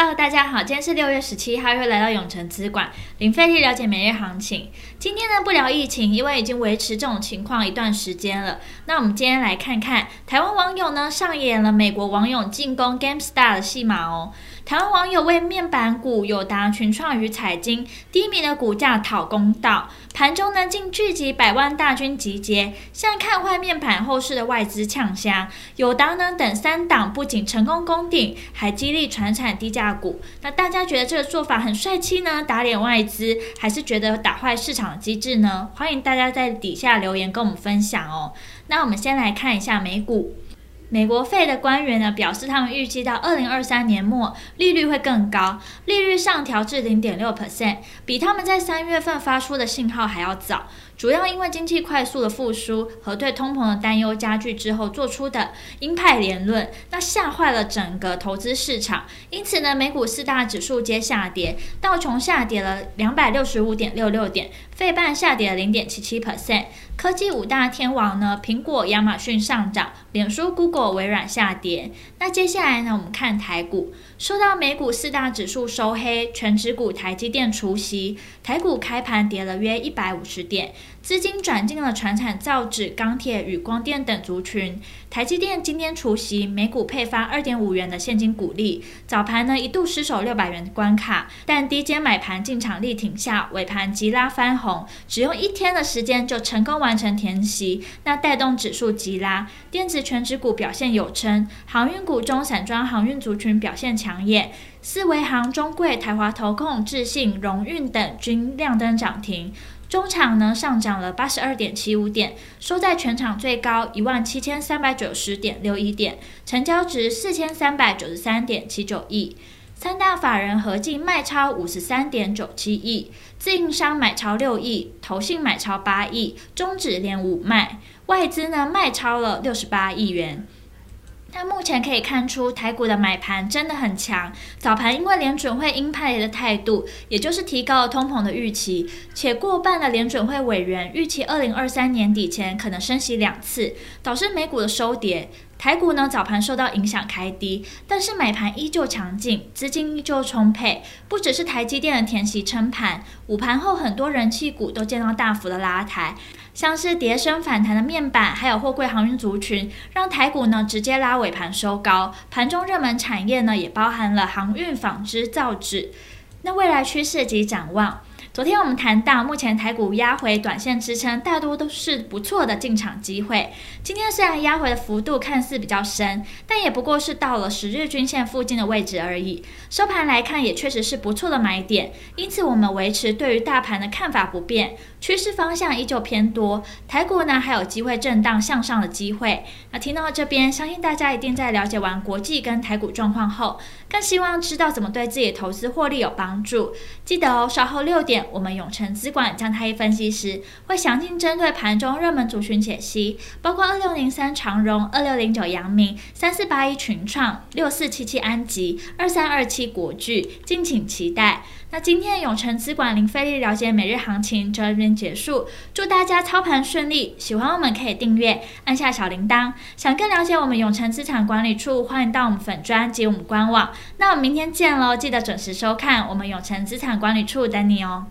Hello，大家好，今天是六月十七号，又来到永城资管，零费力了解每日行情。今天呢，不聊疫情，因为已经维持这种情况一段时间了。那我们今天来看看台湾网友呢上演了美国网友进攻 Gamestar 的戏码哦。台湾网友为面板股友达、群创与彩晶低迷的股价讨公道，盘中呢竟聚集百万大军集结，像看坏面板后市的外资呛声。友达呢等三档不仅成功攻顶，还激励传产低价股。那大家觉得这个做法很帅气呢？打脸外资，还是觉得打坏市场机制呢？欢迎大家在底下留言跟我们分享哦。那我们先来看一下美股。美国费的官员呢表示，他们预计到二零二三年末利率会更高，利率上调至零点六 percent，比他们在三月份发出的信号还要早。主要因为经济快速的复苏和对通膨的担忧加剧之后做出的鹰派言论，那吓坏了整个投资市场。因此呢，美股四大指数皆下跌，道琼下跌了两百六十五点六六点，费半下跌了零点七七 percent。科技五大天王呢，苹果、亚马逊上涨，脸书、Google、微软下跌。那接下来呢，我们看台股，受到美股四大指数收黑，全指股台积电除息，台股开盘跌了约一百五十点。资金转进了船产、造纸、钢铁与光电等族群。台积电今天除息，每股配发二点五元的现金股利。早盘呢一度失守六百元关卡，但低阶买盘进场力挺下，尾盘急拉翻红，只用一天的时间就成功完成填息，那带动指数急拉。电子全指股表现有撑，航运股中散装航运族群表现抢眼，四维航、中柜、台华投控、智信、荣运等均亮灯涨停。中场呢上涨了八十二点七五点，收在全场最高一万七千三百九十点六一点，成交值四千三百九十三点七九亿。三大法人合计卖超五十三点九七亿，自营商买超六亿，投信买超八亿，终止连五卖，外资呢卖超了六十八亿元。但目前可以看出，台股的买盘真的很强。早盘因为联准会鹰派的态度，也就是提高了通膨的预期，且过半的联准会委员预期二零二三年底前可能升息两次，导致美股的收跌。台股呢早盘受到影响开低，但是买盘依旧强劲，资金依旧充沛。不只是台积电的填息撑盘，午盘后很多人气股都见到大幅的拉抬。像是跌升反弹的面板，还有货柜航运族群，让台股呢直接拉尾盘收高。盘中热门产业呢也包含了航运、纺织、造纸。那未来趋势及展望。昨天我们谈到，目前台股压回短线支撑，大多都是不错的进场机会。今天虽然压回的幅度看似比较深，但也不过是到了十日均线附近的位置而已。收盘来看，也确实是不错的买点。因此，我们维持对于大盘的看法不变，趋势方向依旧偏多。台股呢还有机会震荡向上的机会。那听到这边，相信大家一定在了解完国际跟台股状况后，更希望知道怎么对自己的投资获利有帮助。记得哦，稍后六点。我们永诚资管江太一分析师会详尽针对盘中热门族群解析，包括二六零三长荣、二六零九阳明、三四八一群创、六四七七安集、二三二七国巨，敬请期待。那今天的永诚资管零费力了解每日行情就到这边结束，祝大家操盘顺利。喜欢我们可以订阅，按下小铃铛。想更了解我们永诚资产管理处，欢迎到我们粉专及我们官网。那我们明天见喽，记得准时收看我们永诚资产管理处等你哦。